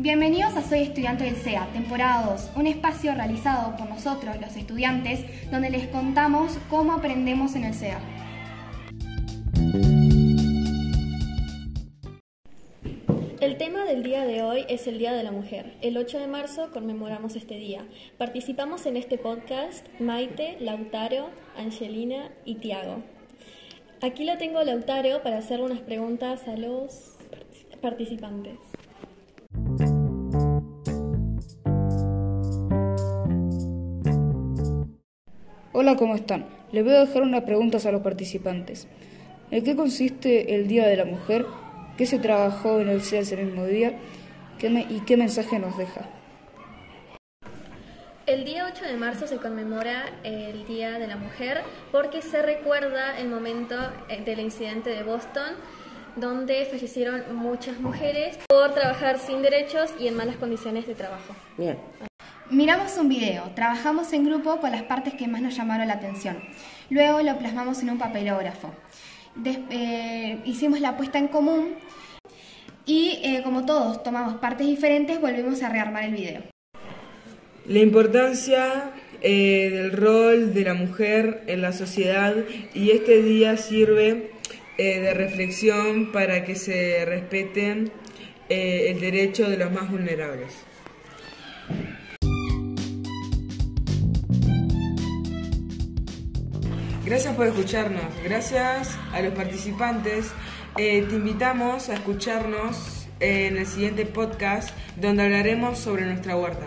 Bienvenidos a Soy Estudiante del SEA, temporada 2, un espacio realizado por nosotros, los estudiantes, donde les contamos cómo aprendemos en el SEA. El tema del día de hoy es el Día de la Mujer. El 8 de marzo conmemoramos este día. Participamos en este podcast Maite, Lautaro, Angelina y Tiago. Aquí lo tengo Lautaro para hacer unas preguntas a los participantes. Hola, ¿cómo están? Les voy a dejar unas preguntas a los participantes. ¿En qué consiste el Día de la Mujer? ¿Qué se trabajó en el CEA ese mismo día? ¿Qué me- ¿Y qué mensaje nos deja? El día 8 de marzo se conmemora el Día de la Mujer porque se recuerda el momento eh, del incidente de Boston donde fallecieron muchas mujeres por trabajar sin derechos y en malas condiciones de trabajo. Bien. Miramos un video, trabajamos en grupo con las partes que más nos llamaron la atención. Luego lo plasmamos en un papelógrafo. Des- eh, hicimos la puesta en común y eh, como todos tomamos partes diferentes, volvimos a rearmar el video. La importancia eh, del rol de la mujer en la sociedad y este día sirve eh, de reflexión para que se respeten el derecho de los más vulnerables. Gracias por escucharnos, gracias a los participantes. Eh, te invitamos a escucharnos en el siguiente podcast donde hablaremos sobre nuestra huerta.